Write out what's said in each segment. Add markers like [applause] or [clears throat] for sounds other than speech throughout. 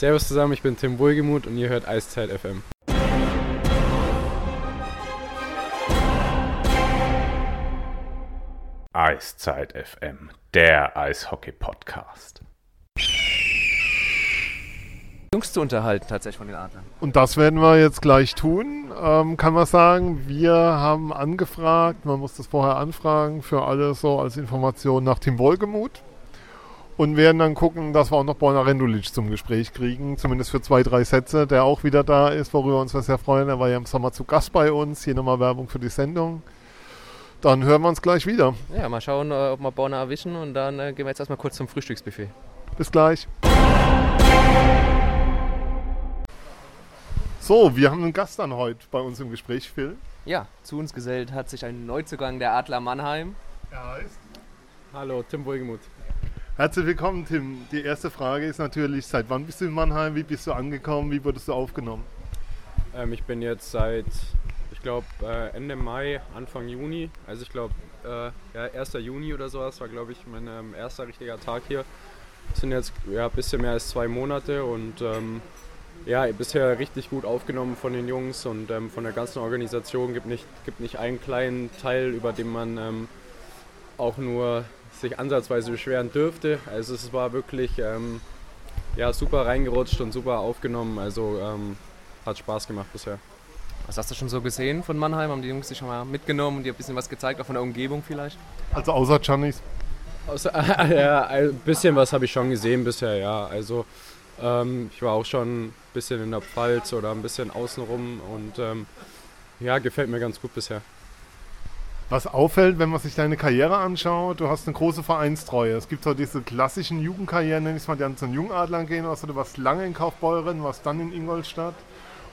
Servus zusammen, ich bin Tim Wohlgemuth und ihr hört Eiszeit FM. Eiszeit FM, der Eishockey-Podcast. Jungs zu unterhalten, tatsächlich von den Adlern. Und das werden wir jetzt gleich tun. Ähm, kann man sagen, wir haben angefragt, man muss das vorher anfragen, für alle so als Information nach Tim Wohlgemuth. Und werden dann gucken, dass wir auch noch Borna Rendulic zum Gespräch kriegen, zumindest für zwei, drei Sätze, der auch wieder da ist, worüber wir uns sehr freuen. Er war ja im Sommer zu Gast bei uns. Hier nochmal Werbung für die Sendung. Dann hören wir uns gleich wieder. Ja, mal schauen, äh, ob wir Borna erwischen und dann äh, gehen wir jetzt erstmal kurz zum Frühstücksbuffet. Bis gleich. So, wir haben einen Gast dann heute bei uns im Gespräch, Phil. Ja, zu uns gesellt hat sich ein Neuzugang der Adler Mannheim. Er heißt. Hallo, Tim Wohlgemuth. Herzlich willkommen, Tim. Die erste Frage ist natürlich, seit wann bist du in Mannheim? Wie bist du angekommen? Wie wurdest du aufgenommen? Ähm, ich bin jetzt seit, ich glaube, äh, Ende Mai, Anfang Juni, also ich glaube, äh, ja, 1. Juni oder sowas war, glaube ich, mein ähm, erster richtiger Tag hier. Das sind jetzt ja, ein bisschen mehr als zwei Monate und ähm, ja, bisher richtig gut aufgenommen von den Jungs und ähm, von der ganzen Organisation. Gibt nicht, gibt nicht einen kleinen Teil, über den man ähm, auch nur sich ansatzweise beschweren dürfte. Also es war wirklich ähm, ja, super reingerutscht und super aufgenommen. Also ähm, hat Spaß gemacht bisher. Was hast du schon so gesehen von Mannheim? Haben die Jungs dich schon mal mitgenommen und dir ein bisschen was gezeigt, auch von der Umgebung vielleicht? Also außer Giannis? Außer, [laughs] ja, ein bisschen was habe ich schon gesehen bisher, ja. Also ähm, ich war auch schon ein bisschen in der Pfalz oder ein bisschen außenrum und ähm, ja, gefällt mir ganz gut bisher. Was auffällt, wenn man sich deine Karriere anschaut, du hast eine große Vereinstreue. Es gibt so diese klassischen Jugendkarrieren, nenne ich es mal, die dann zu den Jungadlern gehen. Also du warst lange in Kaufbeuren, warst dann in Ingolstadt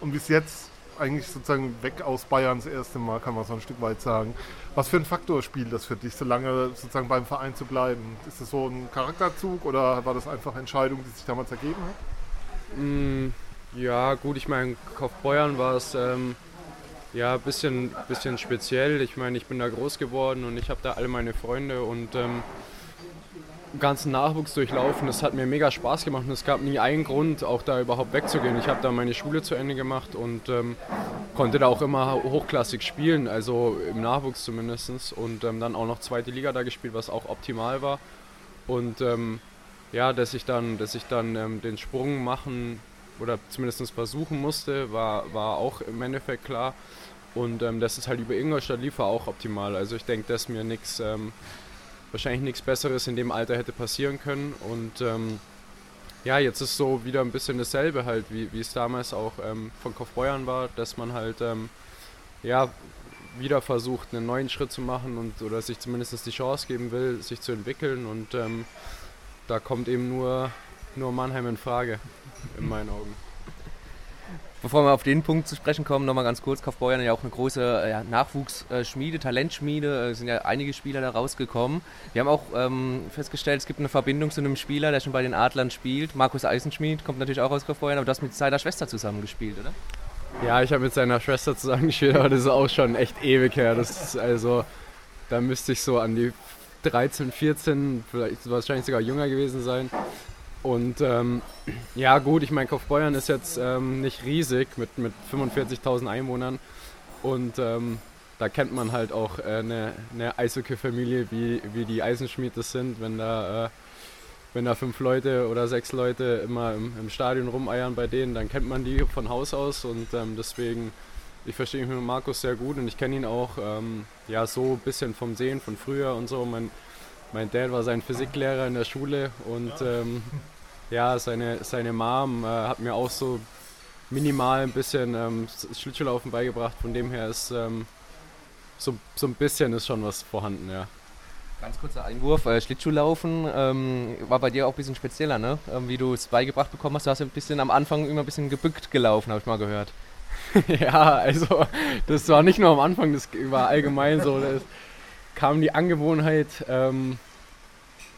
und bis jetzt eigentlich sozusagen weg aus Bayern das erste Mal, kann man so ein Stück weit sagen. Was für ein Faktor spielt das für dich, so lange sozusagen beim Verein zu bleiben? Ist das so ein Charakterzug oder war das einfach Entscheidung, die sich damals ergeben hat? Mm, ja, gut, ich meine, Kaufbeuern war es ähm, ja ein bisschen, bisschen speziell. Ich meine, ich bin da groß geworden und ich habe da alle meine Freunde und ähm, ganzen Nachwuchs durchlaufen. Das hat mir mega Spaß gemacht und es gab nie einen Grund, auch da überhaupt wegzugehen. Ich habe da meine Schule zu Ende gemacht und ähm, konnte da auch immer hochklassig spielen, also im Nachwuchs zumindest. Und ähm, dann auch noch zweite Liga da gespielt, was auch optimal war. Und ähm, ja, dass ich dann, dass ich dann ähm, den Sprung machen oder zumindest versuchen musste, war, war auch im Endeffekt klar. Und ähm, dass es halt über Ingolstadt lief, war auch optimal. Also ich denke, dass mir nichts ähm, wahrscheinlich nichts Besseres in dem Alter hätte passieren können. Und ähm, ja, jetzt ist so wieder ein bisschen dasselbe halt, wie, wie es damals auch ähm, von Kaufbeuern war, dass man halt ähm, ja wieder versucht, einen neuen Schritt zu machen und oder sich zumindest die Chance geben will, sich zu entwickeln. Und ähm, da kommt eben nur, nur Mannheim in Frage, in meinen Augen. Bevor wir auf den Punkt zu sprechen kommen, nochmal ganz kurz. Kaufbeuern ja auch eine große äh, ja, Nachwuchsschmiede, Talentschmiede. Es sind ja einige Spieler da rausgekommen. Wir haben auch ähm, festgestellt, es gibt eine Verbindung zu einem Spieler, der schon bei den Adlern spielt. Markus Eisenschmied kommt natürlich auch aus Kaufbeuern, aber du hast mit seiner Schwester zusammengespielt, oder? Ja, ich habe mit seiner Schwester zusammengespielt, aber das ist auch schon echt ewig her. Das ist also, da müsste ich so an die 13, 14, vielleicht wahrscheinlich sogar jünger gewesen sein. Und ähm, ja gut, ich meine, Kaufbeuern ist jetzt ähm, nicht riesig mit, mit 45.000 Einwohnern. Und ähm, da kennt man halt auch äh, eine, eine Eishockey-Familie, wie, wie die Eisenschmied das sind, wenn da, äh, wenn da fünf Leute oder sechs Leute immer im, im, Stadion rumeiern bei denen, dann kennt man die von Haus aus und ähm, deswegen, ich verstehe mich mit Markus sehr gut und ich kenne ihn auch ähm, ja so ein bisschen vom Sehen von früher und so. Mein, mein Dad war sein Physiklehrer in der Schule und ähm, ja, seine, seine Mom äh, hat mir auch so minimal ein bisschen ähm, Schlittschuhlaufen beigebracht. Von dem her ist ähm, so, so ein bisschen ist schon was vorhanden, ja. Ganz kurzer Einwurf, äh, Schlittschuhlaufen ähm, war bei dir auch ein bisschen spezieller, ne? Ähm, wie du es beigebracht bekommen hast. Du hast ein bisschen am Anfang immer ein bisschen gebückt gelaufen, habe ich mal gehört. [laughs] ja, also das war nicht nur am Anfang, das war allgemein so. Das kam die Angewohnheit, ähm,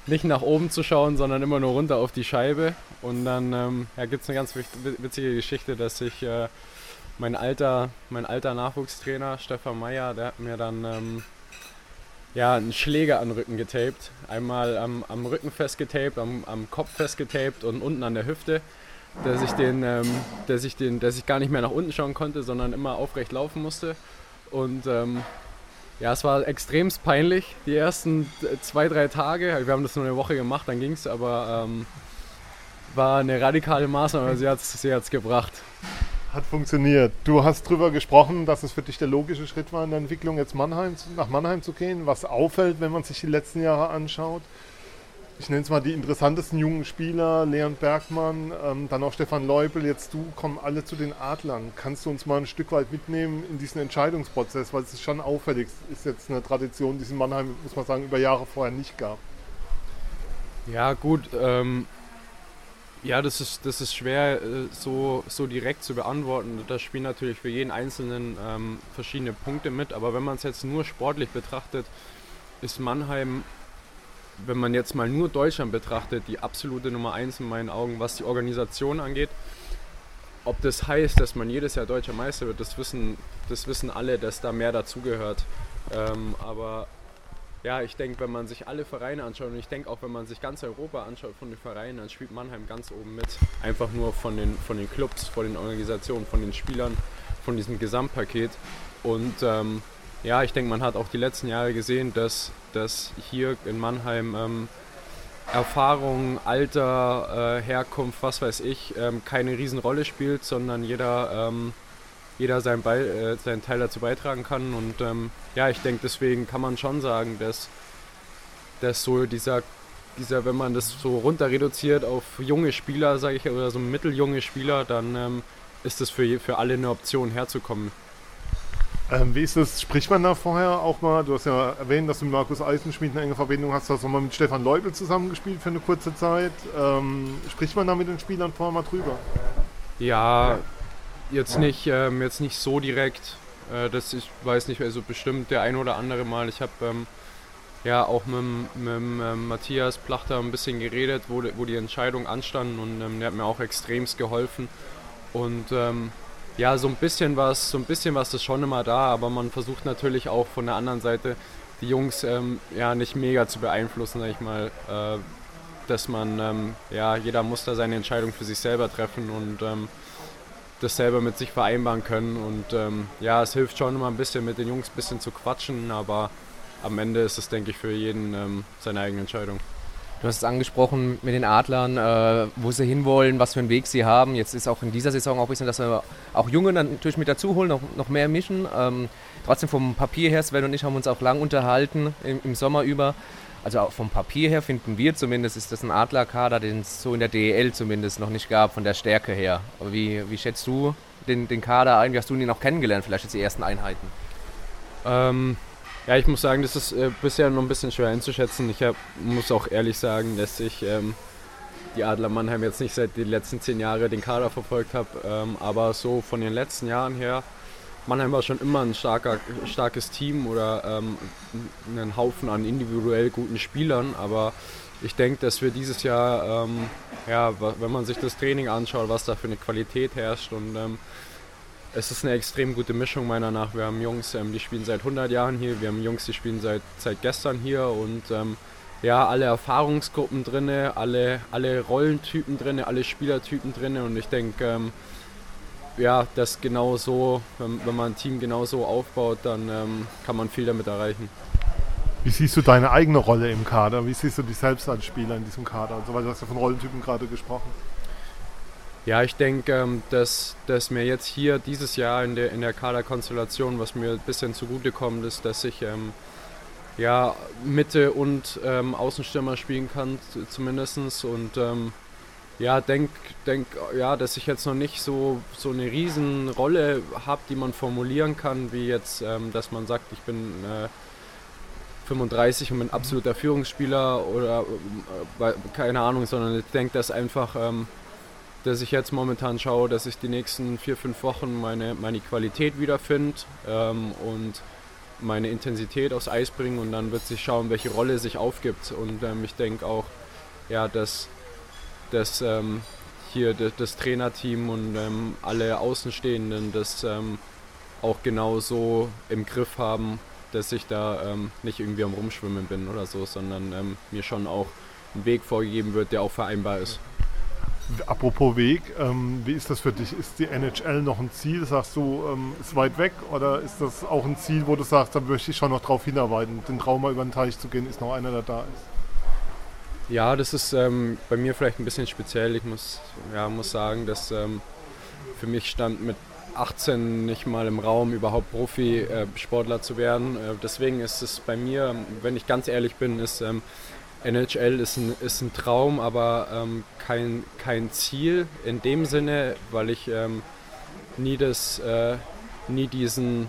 nicht nach oben zu schauen, sondern immer nur runter auf die Scheibe. Und dann ähm, ja, gibt es eine ganz witzige Geschichte, dass ich äh, mein alter, mein alter Nachwuchstrainer Stefan Meyer, der hat mir dann ähm, ja, einen Schläger an den Rücken getaped. Einmal am, am Rücken festgetaped, am, am Kopf festgetaped und unten an der Hüfte. dass ich den, ähm, dass ich den, dass ich gar nicht mehr nach unten schauen konnte, sondern immer aufrecht laufen musste. Und ähm, ja, es war extremst peinlich, die ersten zwei, drei Tage. Wir haben das nur eine Woche gemacht, dann ging es, aber ähm, war eine radikale Maßnahme, aber sie hat es sie gebracht. Hat funktioniert. Du hast darüber gesprochen, dass es für dich der logische Schritt war in der Entwicklung, jetzt Mannheim, nach Mannheim zu gehen. Was auffällt, wenn man sich die letzten Jahre anschaut, ich nenne es mal die interessantesten jungen Spieler, Leon Bergmann, ähm, dann auch Stefan Leubel, jetzt du, kommen alle zu den Adlern. Kannst du uns mal ein Stück weit mitnehmen in diesen Entscheidungsprozess, weil es ist schon auffällig, ist jetzt eine Tradition, die es in Mannheim, muss man sagen, über Jahre vorher nicht gab. Ja gut, ähm, ja, das ist, das ist schwer äh, so, so direkt zu beantworten. Da spielen natürlich für jeden Einzelnen ähm, verschiedene Punkte mit, aber wenn man es jetzt nur sportlich betrachtet, ist Mannheim wenn man jetzt mal nur Deutschland betrachtet, die absolute Nummer eins in meinen Augen, was die Organisation angeht. Ob das heißt, dass man jedes Jahr deutscher Meister wird, das wissen, das wissen alle, dass da mehr dazugehört. Ähm, aber ja, ich denke, wenn man sich alle Vereine anschaut und ich denke auch, wenn man sich ganz Europa anschaut von den Vereinen, dann spielt Mannheim ganz oben mit. Einfach nur von den, von den Clubs, von den Organisationen, von den Spielern, von diesem Gesamtpaket. Und ähm, ja, ich denke, man hat auch die letzten Jahre gesehen, dass, dass hier in Mannheim ähm, Erfahrung, Alter, äh, Herkunft, was weiß ich, ähm, keine Riesenrolle spielt, sondern jeder, ähm, jeder seinen, Be äh, seinen Teil dazu beitragen kann. Und ähm, ja, ich denke, deswegen kann man schon sagen, dass, dass so dieser, dieser, wenn man das so runter reduziert auf junge Spieler, sage ich, oder so mitteljunge Spieler, dann ähm, ist das für, für alle eine Option herzukommen. Ähm, wie ist das? Spricht man da vorher auch mal? Du hast ja erwähnt, dass du mit Markus Eisenschmied eine enge Verbindung hast. Du hast auch mal mit Stefan Leubel zusammengespielt für eine kurze Zeit. Ähm, spricht man da mit den Spielern vorher mal drüber? Ja, jetzt nicht, ähm, jetzt nicht so direkt. Äh, das ich weiß nicht, also bestimmt der ein oder andere Mal. Ich habe ähm, ja auch mit, mit ähm, Matthias Plachter ein bisschen geredet, wo, wo die Entscheidung anstanden und ähm, der hat mir auch extremst geholfen. Und ja, so ein bisschen was, so ein bisschen was ist schon immer da, aber man versucht natürlich auch von der anderen Seite die Jungs ähm, ja nicht mega zu beeinflussen, sag ich mal, äh, dass man ähm, ja jeder muss da seine Entscheidung für sich selber treffen und ähm, das selber mit sich vereinbaren können und ähm, ja, es hilft schon immer ein bisschen mit den Jungs ein bisschen zu quatschen, aber am Ende ist es denke ich für jeden ähm, seine eigene Entscheidung. Du hast es angesprochen mit den Adlern, äh, wo sie hinwollen, was für einen Weg sie haben. Jetzt ist auch in dieser Saison auch ein bisschen, dass wir auch Junge natürlich mit dazu holen, noch, noch mehr mischen. Ähm, trotzdem vom Papier her, Sven und ich haben uns auch lang unterhalten im, im Sommer über. Also auch vom Papier her finden wir zumindest, ist das ein Adlerkader, den es so in der DEL zumindest noch nicht gab, von der Stärke her. Aber wie, wie schätzt du den, den Kader ein? Wie hast du ihn noch kennengelernt, vielleicht jetzt die ersten Einheiten? Ähm, ja, ich muss sagen, das ist äh, bisher noch ein bisschen schwer einzuschätzen. Ich hab, muss auch ehrlich sagen, dass ich ähm, die Adler Mannheim jetzt nicht seit den letzten zehn Jahren den Kader verfolgt habe, ähm, aber so von den letzten Jahren her, Mannheim war schon immer ein starker, starkes Team oder ähm, einen Haufen an individuell guten Spielern, aber ich denke, dass wir dieses Jahr, ähm, ja, wenn man sich das Training anschaut, was da für eine Qualität herrscht und ähm, es ist eine extrem gute Mischung meiner nach. Wir haben Jungs, ähm, die spielen seit 100 Jahren hier, wir haben Jungs, die spielen seit, seit gestern hier und ähm, ja, alle Erfahrungsgruppen drin, alle, alle Rollentypen drin, alle Spielertypen drin und ich denke, ähm, ja, das genau so, wenn, wenn, man ein Team genau so aufbaut, dann ähm, kann man viel damit erreichen. Wie siehst du deine eigene Rolle im Kader? Wie siehst du dich selbst als Spieler in diesem Kader? Also, weil du hast ja von Rollentypen gerade gesprochen. Ja, ich denke, ähm, dass, dass mir jetzt hier dieses Jahr in der, in der Kaderkonstellation, was mir ein bisschen zugutekommt, ist, dass ich ähm, ja, Mitte und ähm, Außenstürmer spielen kann, zumindest. Und ähm, ja, denke, denk, ja, dass ich jetzt noch nicht so, so eine Riesenrolle habe, die man formulieren kann, wie jetzt, ähm, dass man sagt, ich bin äh, 35 und bin absoluter Führungsspieler oder äh, keine Ahnung, sondern ich denke, dass einfach dass ich jetzt momentan schaue, dass ich die nächsten vier, fünf Wochen meine, meine Qualität wiederfinde ähm, und meine Intensität aufs Eis bringe und dann wird sich schauen, welche Rolle sich aufgibt. Und ähm, ich denke auch, ja, dass, dass ähm, hier das, das, Trainerteam und ähm, alle Außenstehenden das ähm, auch genau so im Griff haben, dass ich da ähm, nicht irgendwie am Rumschwimmen bin oder so, sondern mir schon auch ein Weg vorgegeben wird, der auch vereinbar ist. Apropos Weg, ähm, wie ist das für dich? Ist die NHL noch ein Ziel? Sagst du, ähm, ist weit weg oder ist das auch ein Ziel, wo du sagst, da möchte ich schon noch drauf hinarbeiten? Den Traum mal über den Teich zu gehen, ist noch einer, der da ist. Ja, das ist ähm, bei mir vielleicht ein bisschen speziell. Ich muss, ja, muss sagen, dass ähm, für mich stand mit 18 nicht mal im Raum, überhaupt Profisportler äh, zu werden. Äh, deswegen ist es bei mir, wenn ich ganz ehrlich bin, ist ähm, NHL ist ein, ist ein Traum, aber ähm, kein, kein Ziel in dem Sinne, weil ich ähm, nie, das, äh, nie diesen,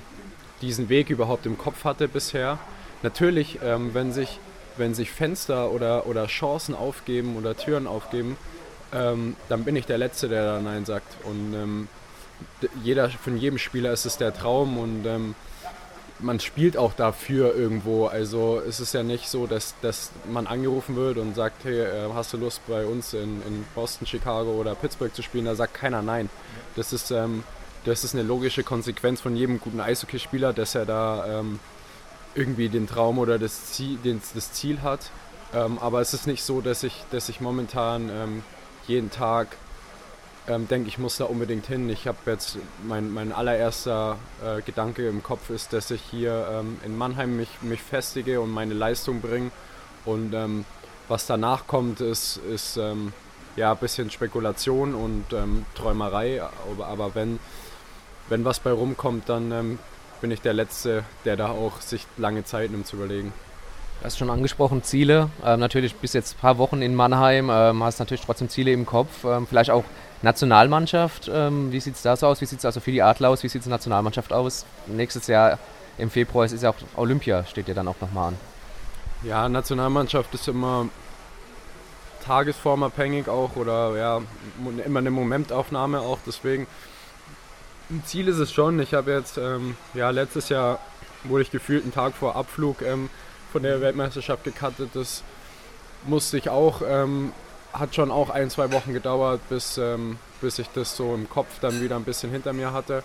diesen Weg überhaupt im Kopf hatte bisher. Natürlich, ähm, wenn, sich, wenn sich Fenster oder, oder Chancen aufgeben oder Türen aufgeben, ähm, dann bin ich der Letzte, der da Nein sagt. Und ähm, jeder, von jedem Spieler ist es der Traum und ähm, man spielt auch dafür irgendwo. Also es ist ja nicht so, dass, dass man angerufen wird und sagt, hey, äh, hast du Lust bei uns in, in Boston, Chicago oder Pittsburgh zu spielen? Da sagt keiner nein. Das ist, ähm, das ist eine logische Konsequenz von jedem guten Eishockeyspieler, dass er da ähm, irgendwie den Traum oder das Ziel, den, das Ziel hat. Ähm, aber es ist nicht so, dass ich, dass ich momentan ähm, jeden Tag ähm, denke, ich muss da unbedingt hin. Ich habe jetzt, mein, mein allererster äh, Gedanke im Kopf ist, dass ich hier ähm, in Mannheim mich, mich festige und meine Leistung bringe. Und ähm, was danach kommt, ist, ist ähm, ja ein bisschen Spekulation und ähm, Träumerei. Aber, aber, wenn, wenn was bei rumkommt, dann ähm, bin ich der Letzte, der da auch sich lange Zeit nimmt zu überlegen. Du hast schon angesprochen, Ziele. Ähm, natürlich bis jetzt ein paar Wochen in Mannheim, ähm, hast natürlich trotzdem Ziele im Kopf. Ähm, vielleicht auch Nationalmannschaft. Ähm, wie sieht es da so aus? Wie sieht es also für die Adler aus? Wie sieht es Nationalmannschaft aus? Nächstes Jahr im Februar ist ja auch Olympia, steht ja dann auch nochmal an. Ja, Nationalmannschaft ist immer tagesformabhängig auch oder ja, immer eine Momentaufnahme auch. Deswegen ein Ziel ist es schon. Ich habe jetzt, ähm, ja, letztes Jahr wurde ich gefühlt einen Tag vor Abflug ähm, von der Weltmeisterschaft gecuttet. Das musste ich auch, ähm, hat schon auch ein, zwei Wochen gedauert, bis, ähm, bis ich das so im Kopf dann wieder ein bisschen hinter mir hatte.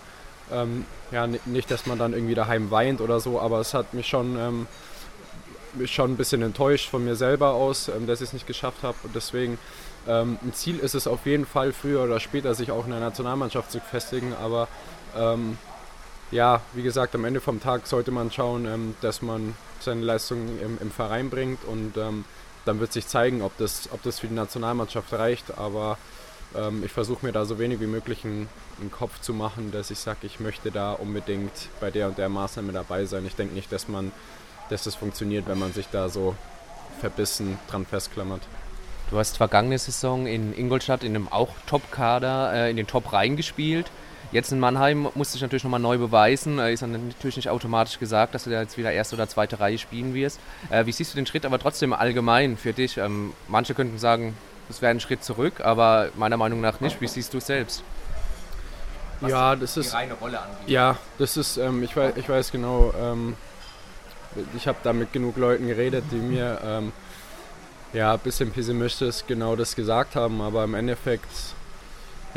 Ähm, ja, nicht, dass man dann irgendwie daheim weint oder so, aber es hat mich schon, ähm, mich schon ein bisschen enttäuscht von mir selber aus, ähm, dass ich es nicht geschafft habe. Und deswegen ähm, ein Ziel ist es auf jeden Fall, früher oder später sich auch in der Nationalmannschaft zu festigen, aber ja, wie gesagt, am Ende vom Tag sollte man schauen, ähm, dass man seine Leistung im, im Verein bringt und ähm, dann wird sich zeigen, ob das, ob das für die Nationalmannschaft reicht. Aber ähm, ich versuche mir da so wenig wie möglich einen, einen Kopf zu machen, dass ich sage, ich möchte da unbedingt bei der und der Maßnahme dabei sein. Ich denke nicht, dass man, dass das funktioniert, wenn man sich da so verbissen dran festklammert. Du hast vergangene Saison in Ingolstadt in einem auch Top-Kader äh, in den Top reingespielt. Jetzt in Mannheim musste ich natürlich nochmal neu beweisen. Ist dann natürlich nicht automatisch gesagt, dass du da jetzt wieder erste oder zweite Reihe spielen wirst. Äh, wie siehst du den Schritt aber trotzdem allgemein für dich? Ähm, manche könnten sagen, es wäre ein Schritt zurück, aber meiner Meinung nach nicht. Wie siehst du es selbst? Was ja, das ist. reine Rolle angeht. Ja, das ist, ähm, ich, weiß, ich weiß genau, ähm, ich habe da mit genug Leuten geredet, die mir ähm, ja, ein bisschen pessimistisch genau das gesagt haben, aber im Endeffekt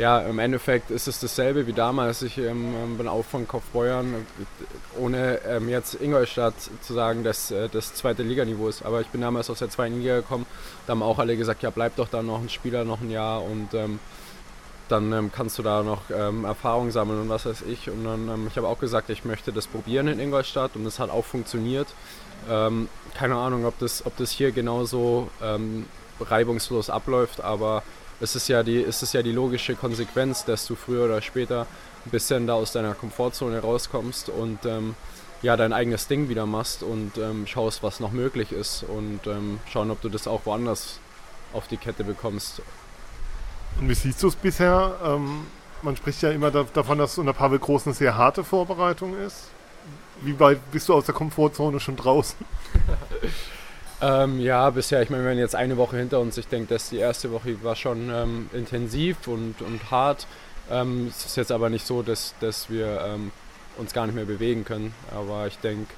ja, im Endeffekt ist es dasselbe wie damals. Ich ähm, ähm bin auch von Kaufbeuern, ohne ähm, jetzt Ingolstadt zu sagen, dass äh, das zweite Liganiveau ist. Aber ich bin damals aus der zweiten Liga gekommen. Da haben auch alle gesagt, ja, bleib doch da noch ein Spieler, noch ein Jahr und ähm, dann ähm, kannst du da noch ähm, Erfahrung sammeln und was weiß ich. Und dann, ich habe auch gesagt, ich möchte das probieren in Ingolstadt und das hat auch funktioniert. keine Ahnung, ob das, ob das hier genauso reibungslos abläuft, aber es ist ja die, es ist ja die logische Konsequenz, dass du früher oder später ein bisschen da aus deiner Komfortzone rauskommst und ähm, ja, dein eigenes Ding wieder machst und ähm, schaust, was noch möglich ist und ähm, schauen, ob du das auch woanders auf die Kette bekommst. Und wie siehst du es bisher? Ähm, man spricht ja immer da, davon, dass unter Pavel Groß eine sehr harte Vorbereitung ist. Wie weit bist du aus der Komfortzone schon draußen? [laughs] Ähm, ja, bisher, ich meine, wir haben jetzt eine Woche hinter uns. Ich denke, dass die erste Woche war schon ähm, intensiv und, und hart. Ähm, es ist jetzt aber nicht so, dass, dass wir ähm, uns gar nicht mehr bewegen können. Aber ich denke,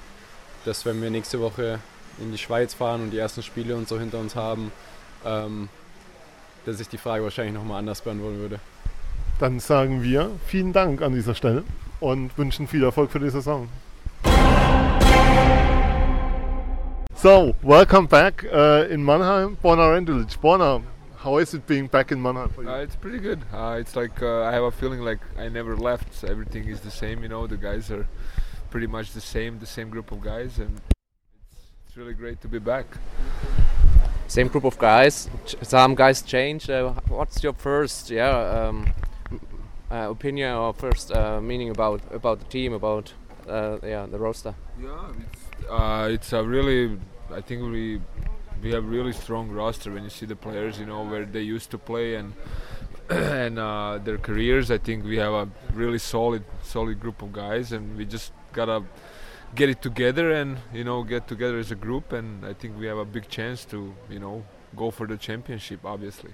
dass wenn wir nächste Woche in die Schweiz fahren und die ersten Spiele und so hinter uns haben, ähm, dass ich die Frage wahrscheinlich nochmal anders beantworten würde. Dann sagen wir vielen Dank an dieser Stelle und wünschen viel Erfolg für die Saison. So, welcome back uh, in Mannheim. Borna Rendulic. Borna, How is it being back in Mannheim for you? Uh, it's pretty good. Uh, it's like uh, I have a feeling like I never left. So everything is the same. You know, the guys are pretty much the same, the same group of guys, and it's, it's really great to be back. Same group of guys. Ch- Some guys changed. Uh, what's your first, yeah, um, uh, opinion or first uh, meaning about about the team, about uh, yeah, the roster? Yeah, it's uh, it's a really. I think we we have really strong roster when you see the players. You know where they used to play and [clears throat] and uh, their careers. I think we have a really solid solid group of guys, and we just gotta get it together and you know get together as a group. And I think we have a big chance to you know go for the championship. Obviously.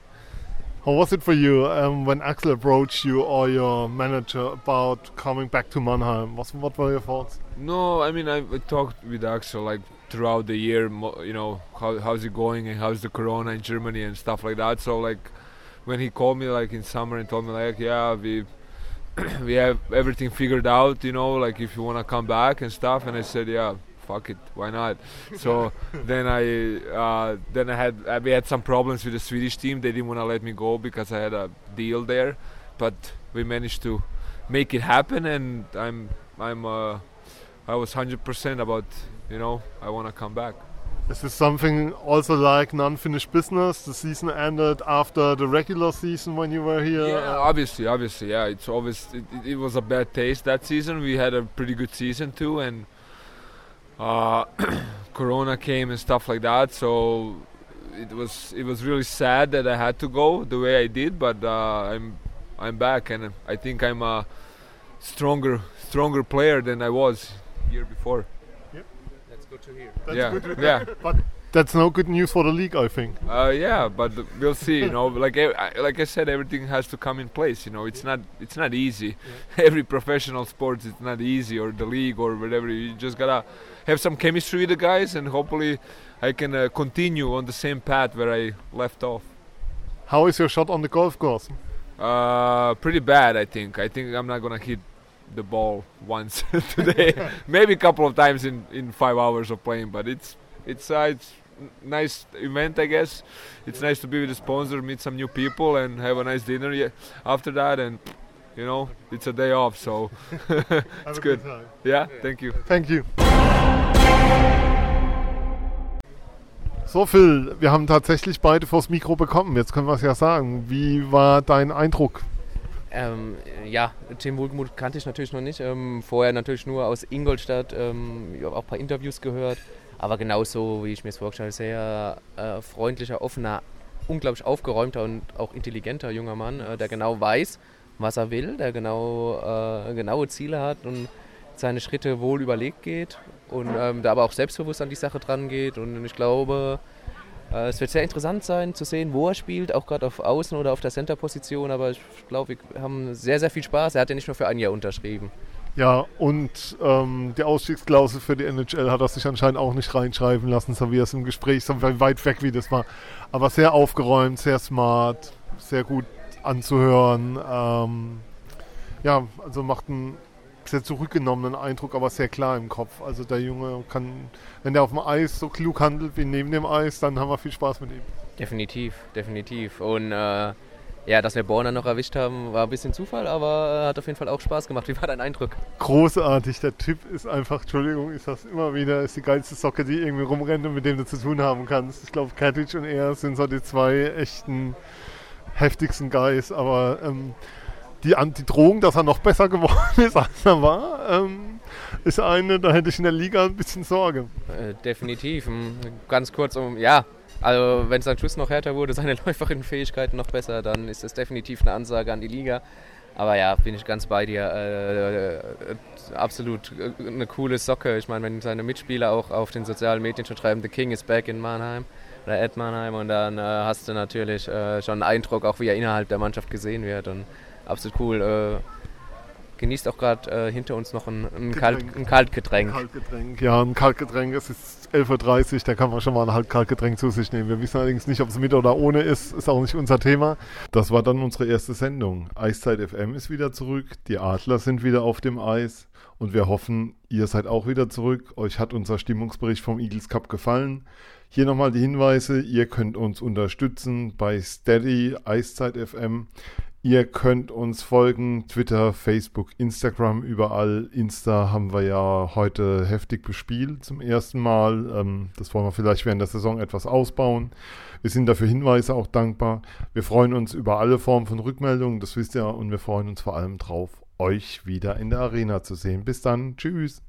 How was it for you um, when Axel approached you or your manager about coming back to Mannheim? Was, what were your thoughts? No, I mean I, I talked with Axel like throughout the year. You know how how's it going and how's the corona in Germany and stuff like that. So like when he called me like in summer and told me like yeah we [clears throat] we have everything figured out. You know like if you wanna come back and stuff. And I said yeah fuck it why not [laughs] so then i uh, then i had uh, we had some problems with the swedish team they didn't want to let me go because i had a deal there but we managed to make it happen and i'm i'm uh, i was 100% about you know i want to come back This Is this something also like non-finished business? The season ended after the regular season when you were here. yeah obviously obviously yeah it's always it, it, was a bad taste that season we had a pretty good season too and uh, [coughs] corona came and stuff like that so it was it was really sad that i had to go the way i did but uh, i'm i'm back and i think i'm a stronger stronger player than i was year before good to hear. That's yeah good yeah But that's no good news for the league, I think. Uh, yeah, but we'll see. You know, like I, I- like I said, everything has to come in place. You know, it's not it's not easy. [laughs] Every professional sport is not easy, or the league, or whatever. You just gotta have some chemistry with the guys, and hopefully, I can uh, continue on the same path where I left off. How is your shot on the golf course? Uh, pretty bad, I think. I think I'm not gonna hit the ball once [laughs] today. Maybe a couple of times in, in five hours of playing, but it's it's uh, it's nice event, I guess. It's nice to be with the sponsor, meet some new people, and have a nice dinner ye- after that. And you know, it's a day off, so [laughs] it's good. Yeah, thank you. Thank you. So Phil, wir haben tatsächlich beide vors Mikro bekommen. Jetzt können wir es ja sagen. Wie war dein Eindruck? Ähm, ja, Tim Wohlgemuth kannte ich natürlich noch nicht. Ähm, vorher natürlich nur aus Ingolstadt, ähm, ich habe auch ein paar Interviews gehört. Aber genauso, wie ich mir es vorgestellt habe, sehr äh, freundlicher, offener, unglaublich aufgeräumter und auch intelligenter junger Mann, äh, der genau weiß, was er will, der genau äh, genaue Ziele hat und seine Schritte wohl überlegt geht und ähm, da aber auch selbstbewusst an die Sache dran geht. Und ich glaube, es wird sehr interessant sein zu sehen, wo er spielt, auch gerade auf Außen oder auf der Center-Position. Aber ich glaube, wir haben sehr, sehr viel Spaß. Er hat ja nicht nur für ein Jahr unterschrieben. Ja, und ähm, die Ausstiegsklausel für die NHL hat er sich anscheinend auch nicht reinschreiben lassen, so wie er es im Gespräch, so weit weg wie das war. Aber sehr aufgeräumt, sehr smart, sehr gut anzuhören. Ähm, ja, also macht einen sehr zurückgenommenen Eindruck, aber sehr klar im Kopf. Also der Junge kann, wenn der auf dem Eis so klug handelt wie neben dem Eis, dann haben wir viel Spaß mit ihm. Definitiv, definitiv. Und äh, ja, dass wir Borna noch erwischt haben, war ein bisschen Zufall, aber äh, hat auf jeden Fall auch Spaß gemacht. Wie war dein Eindruck? Großartig, der Typ ist einfach, Entschuldigung, ist das immer wieder, ist die geilste Socke, die irgendwie rumrennt und mit dem du zu tun haben kannst. Ich glaube, Katic und er sind so die zwei echten heftigsten Guys, aber ähm, die, die Drohung, dass er noch besser geworden [laughs] ist, als er war, ähm, ist eine, da hätte ich in der Liga ein bisschen Sorge. Äh, definitiv. Mm, Ganz kurz um, ja, also wenn sein Schuss noch härter wurde, [laughs] seine läuferischen Fähigkeiten noch besser, dann ist das definitiv eine Ansage an die Liga. Aber ja, bin ich ganz bei dir. Äh, äh, absolut äh, eine coole Socke. Ich meine, wenn seine Mitspieler auch auf den sozialen Medien schon schreiben, The King is back in Mannheim oder at Mannheim und dann äh, hast du natürlich äh, schon einen Eindruck, auch wie er innerhalb der Mannschaft gesehen wird und absolut cool. Äh, genießt auch gerade äh, hinter uns noch ein, ein. Kalt, ein Kaltgetränk. Kaltgetränk. Ja, ein Kaltgetränk. Es ist 11.30 Uhr, da kann man schon mal ein Kaltgetränk zu sich nehmen. Wir wissen allerdings nicht, ob es mit oder ohne ist. Ist auch nicht unser Thema. Das war dann unsere erste Sendung. Eiszeit FM ist wieder zurück. Die Adler sind wieder auf dem Eis. Und wir hoffen, ihr seid auch wieder zurück. Euch hat unser Stimmungsbericht vom Eagles Cup gefallen. Hier nochmal die Hinweise. Ihr könnt uns unterstützen bei Steady Eiszeit FM. Ihr könnt uns folgen, Twitter, Facebook, Instagram, überall. Insta haben wir ja heute heftig bespielt zum ersten Mal. Ähm, das wollen wir vielleicht während der Saison etwas ausbauen. Wir sind dafür Hinweise auch dankbar. Wir freuen uns über alle Formen von Rückmeldungen, das wisst ihr, und wir freuen uns vor allem drauf, euch wieder in der Arena zu sehen. Bis dann, tschüss.